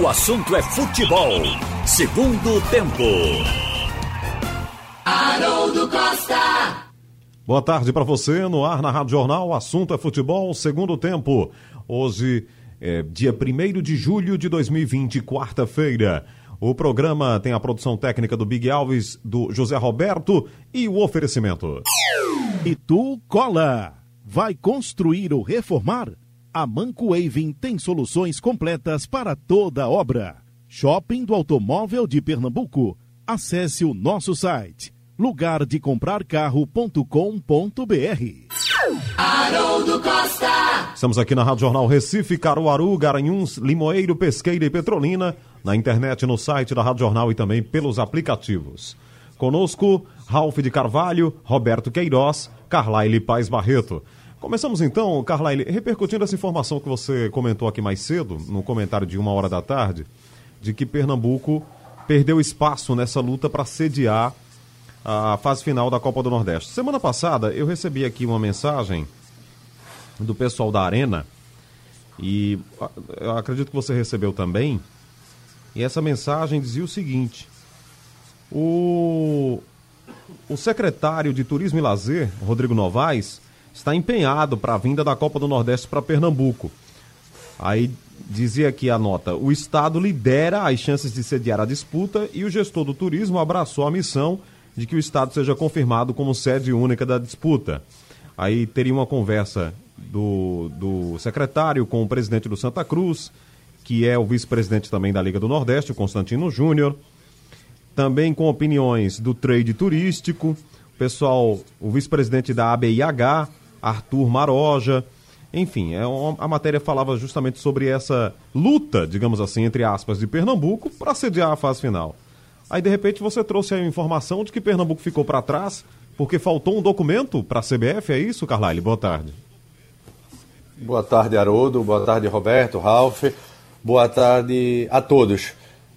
O assunto é futebol. Segundo tempo. Haroldo Costa. Boa tarde para você no ar na Rádio Jornal. O assunto é futebol. Segundo tempo. Hoje é dia 1 de julho de 2020, quarta-feira. O programa tem a produção técnica do Big Alves, do José Roberto e o oferecimento. E tu cola. Vai construir ou reformar? A Manco Waving tem soluções completas para toda obra. Shopping do Automóvel de Pernambuco. Acesse o nosso site lugardecomprarcarro.com.br. Haroldo Costa. Estamos aqui na Rádio Jornal Recife, Caruaru, Garanhuns, Limoeiro, Pesqueira e Petrolina, na internet, no site da Rádio Jornal e também pelos aplicativos. Conosco, Ralph de Carvalho, Roberto Queiroz, Carlaile Paz Barreto. Começamos então, Carlaile, repercutindo essa informação que você comentou aqui mais cedo, no comentário de uma hora da tarde, de que Pernambuco perdeu espaço nessa luta para sediar a fase final da Copa do Nordeste. Semana passada eu recebi aqui uma mensagem do pessoal da Arena e eu acredito que você recebeu também. E essa mensagem dizia o seguinte: o, o secretário de Turismo e Lazer, Rodrigo Novaes, está empenhado para a vinda da Copa do Nordeste para Pernambuco. Aí dizia aqui a nota: o Estado lidera as chances de sediar a disputa e o gestor do turismo abraçou a missão de que o Estado seja confirmado como sede única da disputa. Aí teria uma conversa do, do secretário com o presidente do Santa Cruz, que é o vice-presidente também da Liga do Nordeste, o Constantino Júnior. Também com opiniões do trade turístico, pessoal, o vice-presidente da ABIH, Arthur Maroja. Enfim, é a matéria falava justamente sobre essa luta, digamos assim, entre aspas, de Pernambuco para sediar a fase final. Aí, de repente, você trouxe a informação de que Pernambuco ficou para trás porque faltou um documento para a CBF, é isso, Carlyle? Boa tarde. Boa tarde, Haroldo. Boa tarde, Roberto, Ralph. Boa tarde a todos.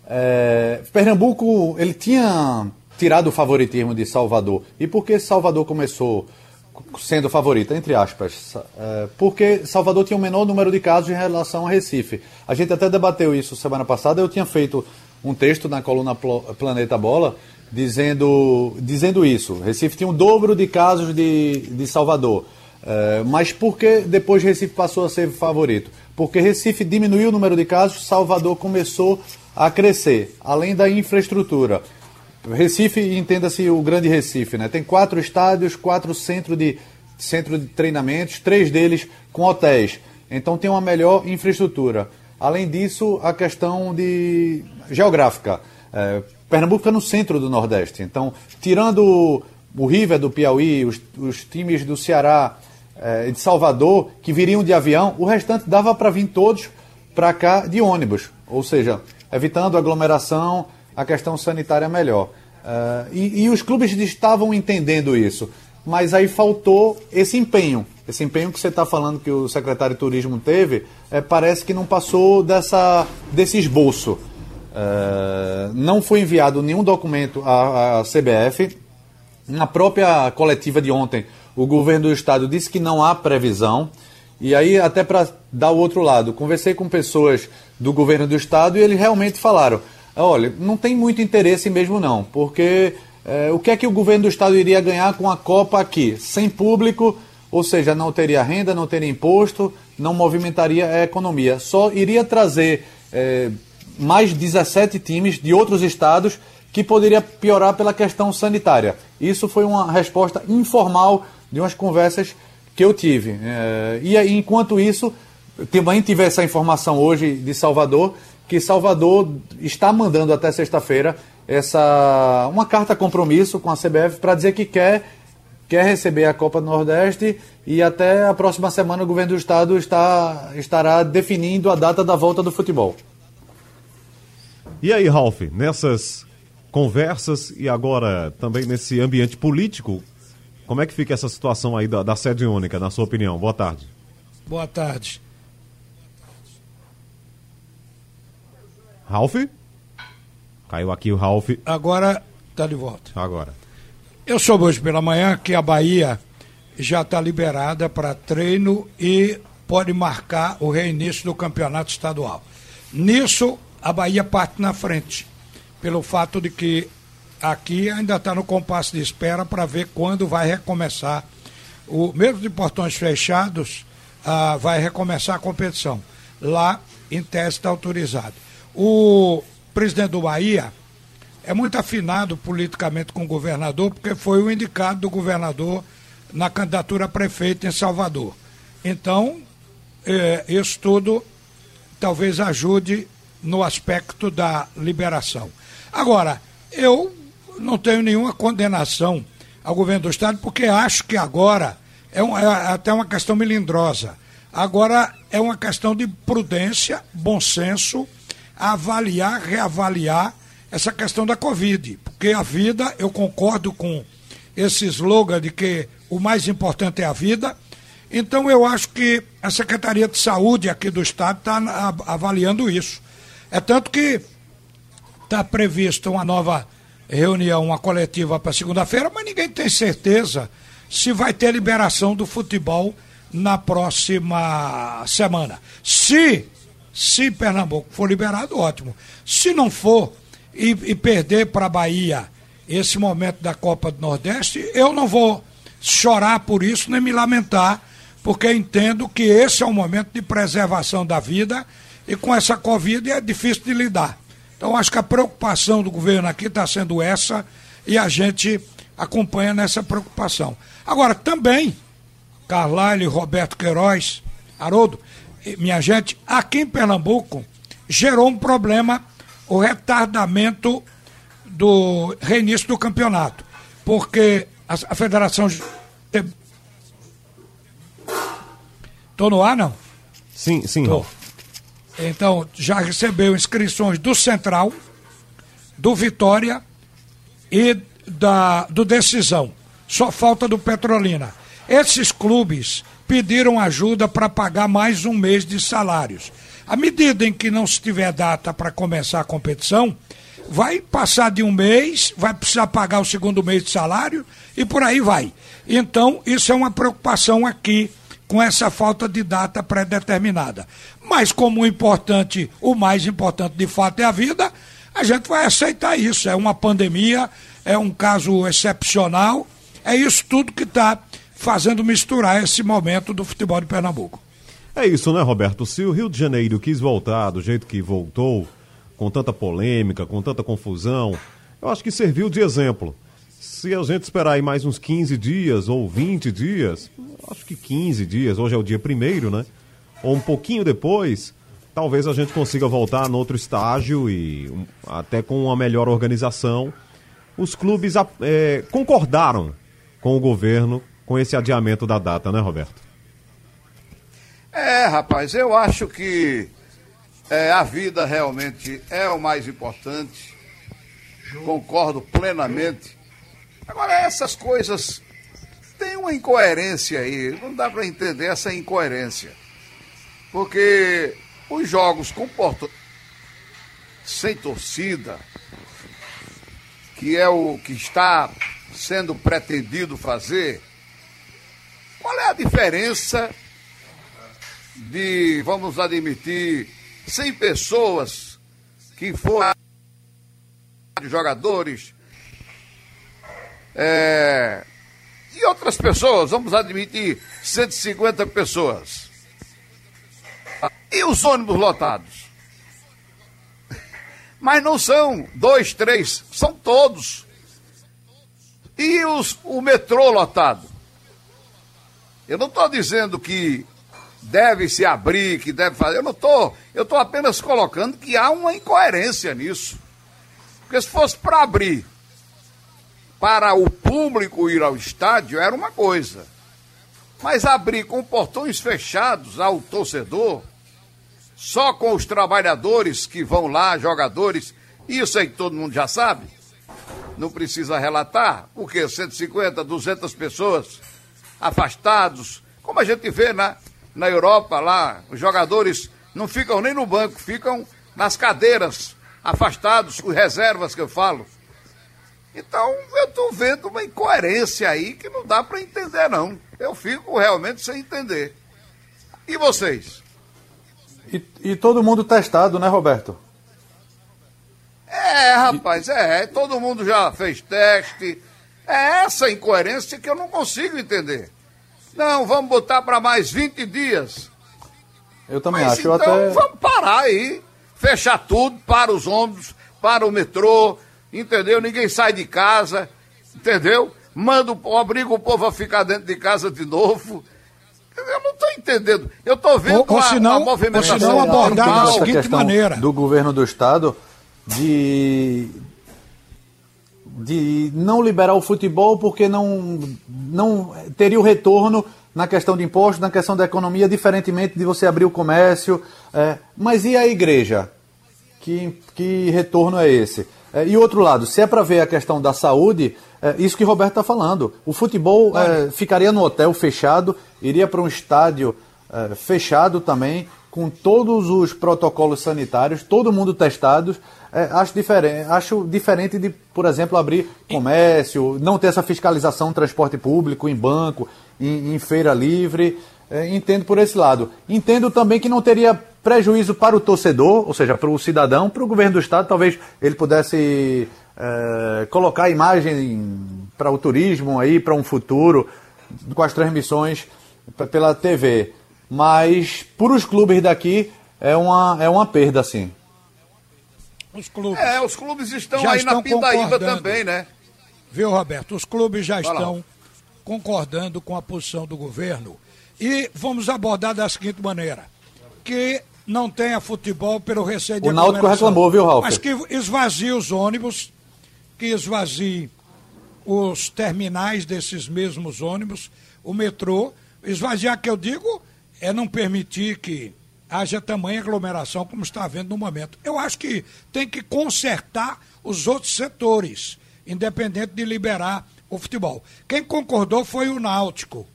É, Pernambuco, ele tinha tirado o favoritismo de Salvador. E por que Salvador começou sendo favorita, entre aspas? É, porque Salvador tinha o um menor número de casos em relação a Recife. A gente até debateu isso semana passada. Eu tinha feito um texto na coluna Planeta Bola dizendo, dizendo isso. Recife tinha o dobro de casos de, de Salvador. É, mas por que depois Recife passou a ser favorito? Porque Recife diminuiu o número de casos, Salvador começou a crescer, além da infraestrutura. Recife, entenda-se o grande Recife, né? tem quatro estádios, quatro centros de, centro de treinamentos, três deles com hotéis. Então tem uma melhor infraestrutura. Além disso, a questão de geográfica. É, Pernambuco está no centro do Nordeste. Então, tirando o River do Piauí, os, os times do Ceará é, de Salvador, que viriam de avião, o restante dava para vir todos para cá de ônibus. Ou seja, evitando aglomeração, a questão sanitária melhor. É, e, e os clubes estavam entendendo isso. Mas aí faltou esse empenho esse empenho que você está falando que o secretário de turismo teve, é, parece que não passou dessa, desse esboço. É, não foi enviado nenhum documento à, à CBF. Na própria coletiva de ontem, o governo do estado disse que não há previsão. E aí, até para dar o outro lado, conversei com pessoas do governo do estado e eles realmente falaram: olha, não tem muito interesse mesmo não, porque é, o que é que o governo do estado iria ganhar com a Copa aqui? Sem público, ou seja, não teria renda, não teria imposto, não movimentaria a economia. Só iria trazer é, mais 17 times de outros estados que poderia piorar pela questão sanitária. Isso foi uma resposta informal de umas conversas que eu tive. É, e enquanto isso, também tive essa informação hoje de Salvador, que Salvador está mandando até sexta-feira essa uma carta compromisso com a CBF para dizer que quer quer receber a Copa do Nordeste e até a próxima semana o governo do estado está, estará definindo a data da volta do futebol. E aí, Ralf, nessas conversas e agora também nesse ambiente político, como é que fica essa situação aí da, da sede única, na sua opinião? Boa tarde. Boa tarde. Ralf? Caiu aqui o Ralf. Agora está de volta. Agora. Eu soube hoje pela manhã que a Bahia já está liberada para treino e pode marcar o reinício do campeonato estadual. Nisso, a Bahia parte na frente, pelo fato de que aqui ainda está no compasso de espera para ver quando vai recomeçar. O, mesmo de portões fechados, ah, vai recomeçar a competição. Lá, em tese, está autorizado. O presidente do Bahia é muito afinado politicamente com o governador, porque foi o indicado do governador na candidatura a prefeito em Salvador. Então, eh, isso tudo talvez ajude no aspecto da liberação. Agora, eu não tenho nenhuma condenação ao governo do Estado, porque acho que agora é, um, é até uma questão melindrosa. Agora é uma questão de prudência, bom senso, avaliar, reavaliar essa questão da Covid. Porque a vida, eu concordo com esse slogan de que o mais importante é a vida. Então eu acho que a Secretaria de Saúde aqui do Estado está avaliando isso. É tanto que está prevista uma nova reunião, uma coletiva para segunda-feira, mas ninguém tem certeza se vai ter liberação do futebol na próxima semana. Se, se Pernambuco for liberado, ótimo. Se não for e, e perder para a Bahia esse momento da Copa do Nordeste, eu não vou chorar por isso nem me lamentar, porque entendo que esse é um momento de preservação da vida e com essa Covid é difícil de lidar. Então, acho que a preocupação do governo aqui está sendo essa e a gente acompanha nessa preocupação. Agora, também, Carlyle, Roberto Queiroz, Haroldo, minha gente, aqui em Pernambuco, gerou um problema o retardamento do reinício do campeonato. Porque a, a federação. Estou no ar, não? Sim, sim. Tô. Então, já recebeu inscrições do Central, do Vitória e da, do Decisão. Só falta do Petrolina. Esses clubes pediram ajuda para pagar mais um mês de salários. À medida em que não se tiver data para começar a competição, vai passar de um mês, vai precisar pagar o segundo mês de salário e por aí vai. Então, isso é uma preocupação aqui com essa falta de data pré-determinada. Mas como o importante, o mais importante de fato é a vida, a gente vai aceitar isso. É uma pandemia, é um caso excepcional, é isso tudo que está fazendo misturar esse momento do futebol de Pernambuco. É isso, né, Roberto? Se o Rio de Janeiro quis voltar do jeito que voltou, com tanta polêmica, com tanta confusão, eu acho que serviu de exemplo. Se a gente esperar aí mais uns 15 dias ou 20 dias, acho que 15 dias, hoje é o dia primeiro, né? Ou um pouquinho depois, talvez a gente consiga voltar no outro estágio e um, até com uma melhor organização. Os clubes é, concordaram com o governo com esse adiamento da data, né, Roberto? É, rapaz, eu acho que é, a vida realmente é o mais importante. Concordo plenamente. Agora, essas coisas tem uma incoerência aí. Não dá para entender essa incoerência. Porque os jogos com portão sem torcida, que é o que está sendo pretendido fazer, qual é a diferença de, vamos admitir, 100 pessoas que foram jogadores é, e outras pessoas, vamos admitir 150 pessoas. E os ônibus lotados? Mas não são dois, três, são todos. E os, o metrô lotado? Eu não estou dizendo que deve se abrir, que deve fazer. Eu não estou. Eu estou apenas colocando que há uma incoerência nisso. Porque se fosse para abrir para o público ir ao estádio era uma coisa. Mas abrir com portões fechados ao torcedor, só com os trabalhadores que vão lá, jogadores, isso aí todo mundo já sabe. Não precisa relatar, porque 150, 200 pessoas afastados, como a gente vê na, na Europa lá, os jogadores não ficam nem no banco, ficam nas cadeiras, afastados, os reservas que eu falo. Então eu estou vendo uma incoerência aí que não dá para entender, não. Eu fico realmente sem entender. E vocês? E, e, todo mundo testado, né, Roberto? rapaz, é, todo mundo já fez teste. É essa incoerência que eu não consigo entender. Não, vamos botar para mais 20 dias. Eu também Mas acho. então eu até... vamos parar aí, fechar tudo para os ônibus, para o metrô, entendeu? Ninguém sai de casa, entendeu? Manda, o- obriga o povo a ficar dentro de casa de novo. Eu não estou entendendo. Eu estou vendo Ou- ou uma, se não- uma movimentação ou se não abordar da seguinte maneira. do governo do estado de de não liberar o futebol porque não não teria o retorno na questão de impostos, na questão da economia, diferentemente de você abrir o comércio. é, mas e a igreja? Que, que retorno é esse? É, e outro lado, se é para ver a questão da saúde, é, isso que o Roberto está falando. O futebol é, ficaria no hotel fechado, iria para um estádio é, fechado também, com todos os protocolos sanitários, todo mundo testados. É, acho, diferente, acho diferente de, por exemplo, abrir comércio, não ter essa fiscalização transporte público, em banco, em, em feira livre. É, entendo por esse lado. Entendo também que não teria prejuízo para o torcedor, ou seja, para o cidadão, para o governo do estado, talvez ele pudesse é, colocar a imagem para o turismo aí, para um futuro, com as transmissões pela TV. Mas, por os clubes daqui, é uma, é uma perda, sim. Os clubes. É, os clubes estão Já aí na estão pindaíba concordando. também, né? Viu, Roberto? Os clubes já Vai lá. estão concordando com a posição do governo. E vamos abordar da seguinte maneira: que não tenha futebol pelo receio de O Náutico reclamou, viu, Ralf? Mas que esvazie os ônibus, que esvazie os terminais desses mesmos ônibus, o metrô. Esvaziar, que eu digo, é não permitir que haja tamanha aglomeração como está havendo no momento. Eu acho que tem que consertar os outros setores, independente de liberar o futebol. Quem concordou foi o Náutico.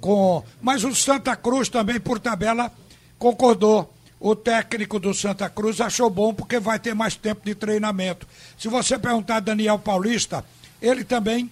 Com... Mas o Santa Cruz também, por tabela, concordou. O técnico do Santa Cruz achou bom porque vai ter mais tempo de treinamento. Se você perguntar a Daniel Paulista, ele também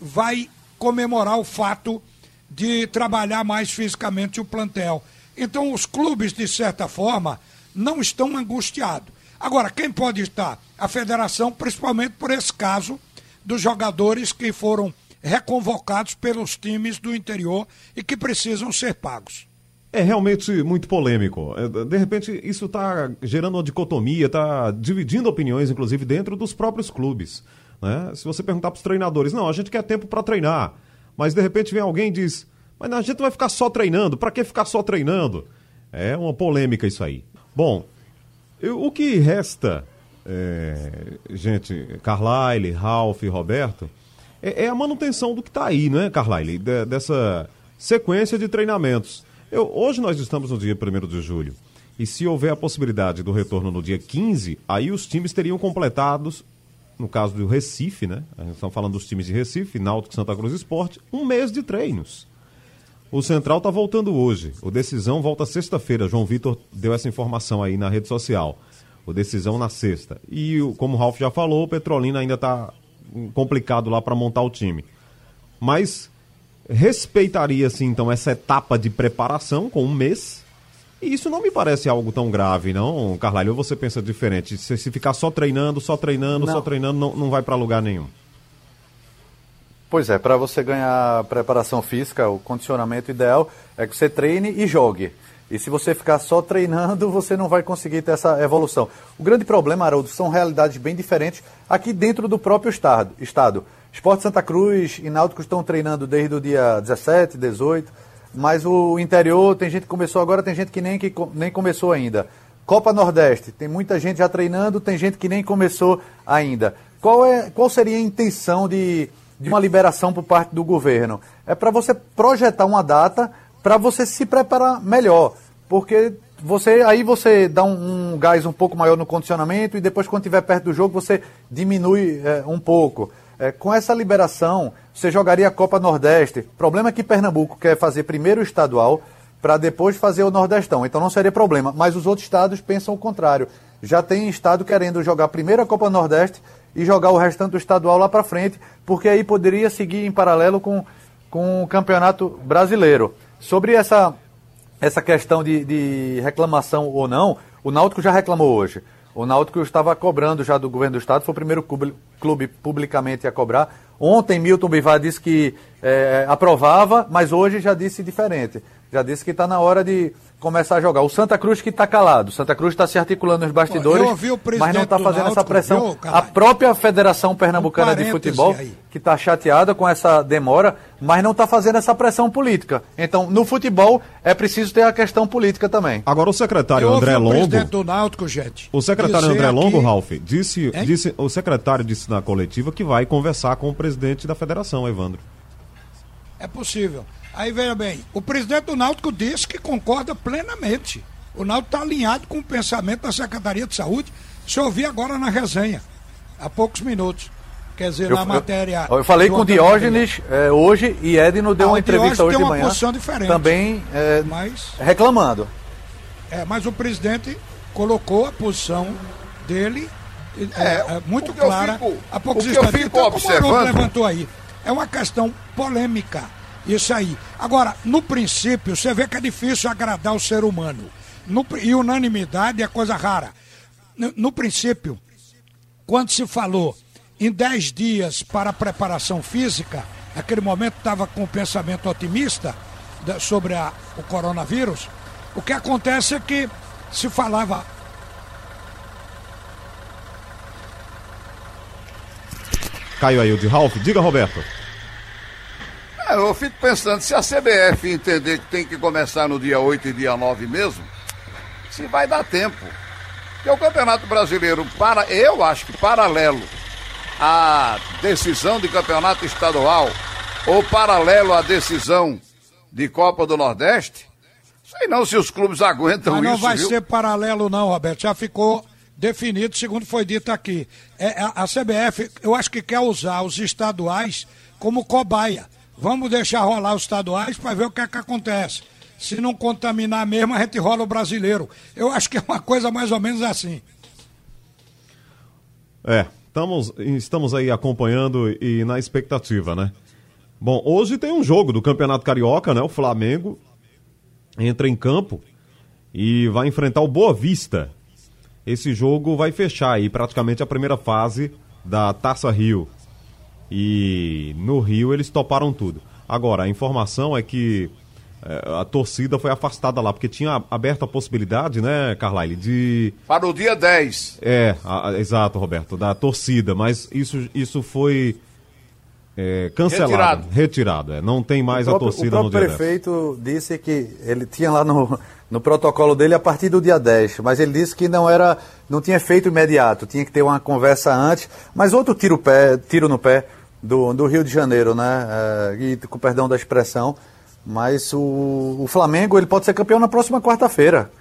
vai comemorar o fato de trabalhar mais fisicamente o plantel. Então, os clubes, de certa forma, não estão angustiados. Agora, quem pode estar? A federação, principalmente por esse caso dos jogadores que foram reconvocados pelos times do interior e que precisam ser pagos. É realmente muito polêmico. É, De repente, isso está gerando uma dicotomia, está dividindo opiniões, inclusive, dentro dos próprios clubes. né? Se você perguntar para os treinadores, não, a gente quer tempo para treinar. Mas de repente vem alguém e diz, mas a gente vai ficar só treinando, para que ficar só treinando? É uma polêmica isso aí. Bom, eu- o que resta, é, gente, Carlyle, Ralph e Roberto, é, é a manutenção do que está aí, não é, Carlyle? De- dessa sequência de treinamentos. Eu- hoje nós estamos no dia 1 de julho. E se houver a possibilidade do retorno no dia 15, aí os times teriam completados, no caso do Recife, né? A gente está falando dos times de Recife, Náutico, Santa Cruz Esporte, um mês de treinos. O Central está voltando hoje. O Decisão volta sexta-feira. João Vitor deu essa informação aí na rede social. O Decisão na sexta. E, como o Ralf já falou, o Petrolina ainda está complicado lá para montar o time. Mas respeitaria-se, então, essa etapa de preparação com um mês. E isso não me parece algo tão grave, não, Carlalho? Ou você pensa diferente? Se, se ficar só treinando, só treinando, Não. só treinando, não, não vai para lugar nenhum. Pois é, para você ganhar preparação física, o condicionamento ideal é que você treine e jogue. E se você ficar só treinando, você não vai conseguir ter essa evolução. O grande problema, Haroldo, são realidades bem diferentes aqui dentro do próprio estado. estado. Esporte Santa Cruz e Náutico estão treinando desde o dia 17, 18, mas o interior tem gente que começou agora, tem gente que nem, que nem começou ainda. Copa Nordeste, tem muita gente já treinando, tem gente que nem começou ainda. Qual, é, qual seria a intenção de, de uma liberação por parte do governo? É para você projetar uma data para você se preparar melhor. Porque você aí você dá um, um gás um pouco maior no condicionamento e depois, quando estiver perto do jogo, você diminui é, um pouco. É, com essa liberação, você jogaria a Copa Nordeste. O problema é que Pernambuco quer fazer primeiro o estadual para depois fazer o Nordestão. Então não seria problema. Mas os outros estados pensam o contrário. Já tem estado querendo jogar primeiro a Copa Nordeste e jogar o restante do estadual lá para frente, porque aí poderia seguir em paralelo com, com o Campeonato Brasileiro. Sobre essa, essa questão de, de reclamação ou não, o Náutico já reclamou hoje. O Náutico estava cobrando já do governo do estado, foi o primeiro clube, publicamente a cobrar. Ontem Milton Bivar disse que é, aprovava, mas hoje já disse diferente. Já disse que está na hora de começar a jogar. O Santa Cruz que está calado. O Santa Cruz está se articulando nos bastidores, mas não está fazendo essa pressão. Viu, a própria Federação Pernambucana um de Futebol, aí. que está chateada com essa demora, mas não está fazendo essa pressão política. Então, no futebol, é preciso ter a questão política também. Agora, o secretário André o Longo. do Náutico, gente. O secretário André Longo, Ralf, disse, disse. O secretário disse na coletiva que vai conversar com o presidente da federação, Evandro. É possível. Aí veja bem, o presidente do Náutico disse que concorda plenamente. O Náutico está alinhado com o pensamento da Secretaria de Saúde. Se ouvir agora na resenha, há poucos minutos. Quer dizer, eu, na matéria. Eu, eu falei com o Diógenes é, hoje e Edno deu ah, uma entrevista hoje de manhã. Posição diferente, também é, mas, reclamando. É, mas o presidente colocou a posição dele é, é muito clara. Fico, há poucos instantes. Eu fico então, observando... como o levantou aí. É uma questão polêmica isso aí. Agora, no princípio, você vê que é difícil agradar o ser humano. No, e unanimidade é coisa rara. No, no princípio, quando se falou em 10 dias para preparação física, naquele momento estava com o pensamento otimista sobre a, o coronavírus. O que acontece é que se falava. Caiu aí o de Ralph. Diga, Roberto. É, eu fico pensando, se a CBF entender que tem que começar no dia 8 e dia 9 mesmo, se vai dar tempo. Porque o Campeonato Brasileiro, para, eu acho que paralelo à decisão de campeonato estadual, ou paralelo à decisão de Copa do Nordeste, sei não se os clubes aguentam Mas não isso. Não vai viu? ser paralelo, não, Roberto. Já ficou definido, segundo foi dito aqui. É, a, a CBF, eu acho que quer usar os estaduais como cobaia Vamos deixar rolar os estaduais para ver o que é que acontece. Se não contaminar mesmo, a gente rola o brasileiro. Eu acho que é uma coisa mais ou menos assim. É, estamos, estamos aí acompanhando e na expectativa, né? Bom, hoje tem um jogo do Campeonato Carioca, né? O Flamengo entra em campo e vai enfrentar o Boa Vista. Esse jogo vai fechar aí praticamente a primeira fase da Taça Rio. E no Rio eles toparam tudo. Agora, a informação é que é, a torcida foi afastada lá, porque tinha aberto a possibilidade, né, Carlyle, de. Para o dia 10. É, a, a, exato, Roberto, da torcida, mas isso, isso foi é, cancelado. Retirado. Retirado, é. Não tem mais próprio, a torcida no dia 10. O prefeito disse que ele tinha lá no, no protocolo dele a partir do dia 10, mas ele disse que não era, não tinha feito imediato, tinha que ter uma conversa antes, mas outro tiro, pé, tiro no pé do, do Rio de Janeiro, né? É, e com perdão da expressão, mas o, o Flamengo ele pode ser campeão na próxima quarta-feira.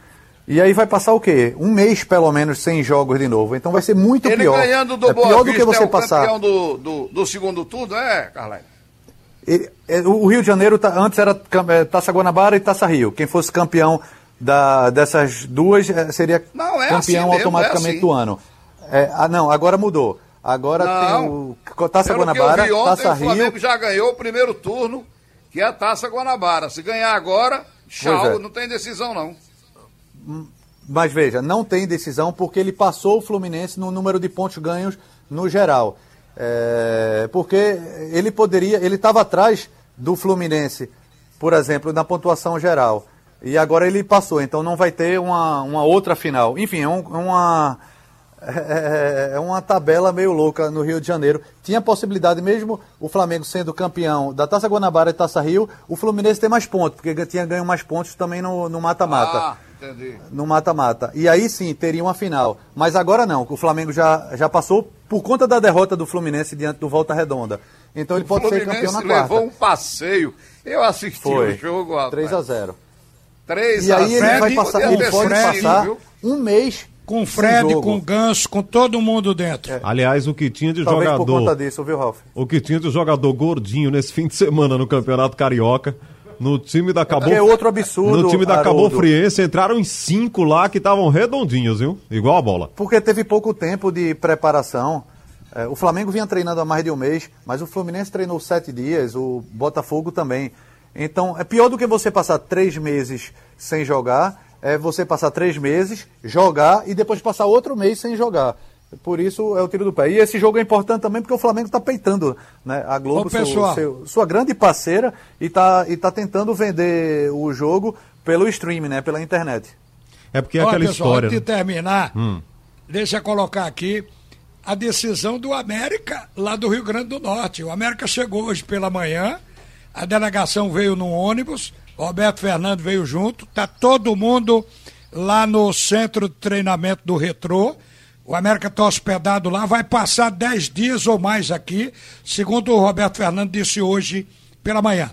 E aí vai passar o quê? Um mês, pelo menos, sem jogos de novo. Então vai ser muito ele pior. ganhando do é Boa pior Vista, do que você é o passar. campeão do, do, do segundo turno, é, Carlai? O Rio de Janeiro tá, antes era é, Taça Guanabara e Taça Rio. Quem fosse campeão da, dessas duas é, seria não, é campeão assim mesmo, automaticamente é assim. do ano. É, ah, não, agora mudou. Agora não, tem o Taça Guanabara, ontem, Taça Rio. O Flamengo já ganhou o primeiro turno, que é a Taça Guanabara. Se ganhar agora, tchau, é. não tem decisão não. Mas veja, não tem decisão porque ele passou o Fluminense no número de pontos ganhos no geral. É, porque ele poderia, ele estava atrás do Fluminense, por exemplo, na pontuação geral. E agora ele passou, então não vai ter uma, uma outra final. Enfim, é um, uma é, é, é, uma tabela meio louca no Rio de Janeiro. Tinha possibilidade, mesmo o Flamengo sendo campeão da Taça Guanabara e Taça Rio, o Fluminense tem mais pontos, porque tinha ganho mais pontos também no mata-mata. Entendi. No mata-mata. E aí sim, teria uma final. Mas agora não, o Flamengo já, já passou por conta da derrota do Fluminense diante do Volta Redonda. Então ele o pode Fluminense ser campeão na quarta. levou um passeio. Eu assisti Foi. o jogo, rapaz. 3 a 0 3 e aí ele vai passar, ele pode passar um mês com o Fred, com o Ganso, com todo mundo dentro. É. Aliás, o que tinha de Talvez jogador. Por conta disso, viu, Ralf? O que tinha de jogador gordinho nesse fim de semana no Campeonato Carioca. No time da Cabo É outro absurdo. No time da Cabo Friense entraram em cinco lá que estavam redondinhos, viu? Igual a bola. Porque teve pouco tempo de preparação. É, o Flamengo vinha treinando há mais de um mês, mas o Fluminense treinou sete dias, o Botafogo também. Então, é pior do que você passar três meses sem jogar é você passar três meses, jogar e depois passar outro mês sem jogar. Por isso é o tiro do pé. E esse jogo é importante também porque o Flamengo está peitando né? a Globo, Ô, seu- seu- sua grande parceira, e está e tá tentando vender o jogo pelo streaming, né? pela internet. É porque é Olha, aquela pessoal, história. antes né? de terminar, deixa eu colocar aqui a decisão do América lá do Rio Grande do Norte. O América chegou hoje pela manhã, a delegação veio num ônibus, Roberto Fernando veio junto, tá todo mundo lá no centro de treinamento do Retrô. O América está hospedado lá, vai passar 10 dias ou mais aqui, segundo o Roberto Fernando disse hoje pela manhã.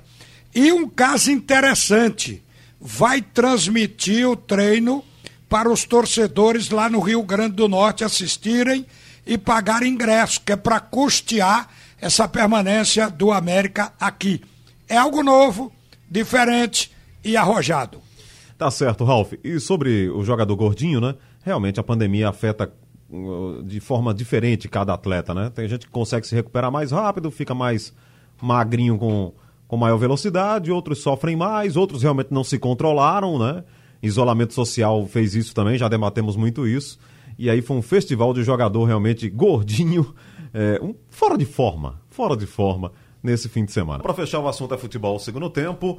E um caso interessante, vai transmitir o treino para os torcedores lá no Rio Grande do Norte assistirem e pagar ingresso, que é para custear essa permanência do América aqui. É algo novo, diferente e arrojado. Tá certo, Ralf. E sobre o jogador gordinho, né? Realmente a pandemia afeta de forma diferente cada atleta, né? Tem gente que consegue se recuperar mais rápido, fica mais magrinho com, com maior velocidade, outros sofrem mais, outros realmente não se controlaram, né? Isolamento social fez isso também, já debatemos muito isso. E aí foi um festival de jogador realmente gordinho, é, um, fora de forma, fora de forma nesse fim de semana. Para fechar o assunto é futebol segundo tempo.